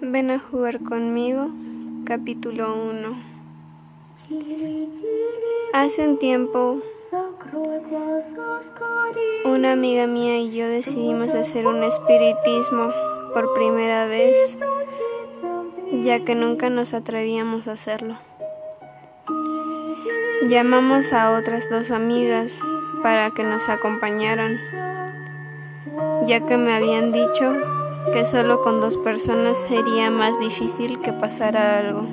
Ven a jugar conmigo, capítulo 1. Hace un tiempo, una amiga mía y yo decidimos hacer un espiritismo por primera vez, ya que nunca nos atrevíamos a hacerlo. Llamamos a otras dos amigas para que nos acompañaran, ya que me habían dicho que solo con dos personas sería más difícil que pasara algo.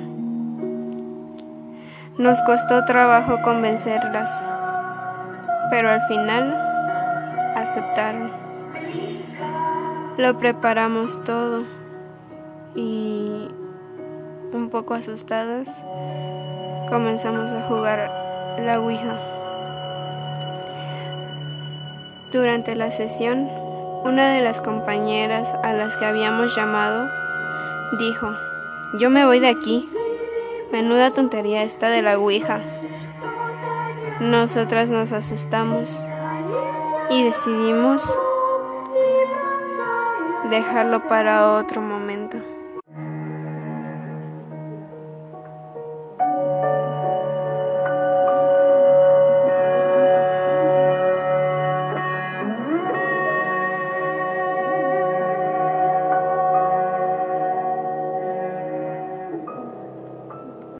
Nos costó trabajo convencerlas, pero al final aceptaron. Lo preparamos todo y un poco asustadas comenzamos a jugar la Ouija. Durante la sesión, una de las compañeras a las que habíamos llamado dijo, yo me voy de aquí. Menuda tontería esta de la Ouija. Nosotras nos asustamos y decidimos dejarlo para otro momento.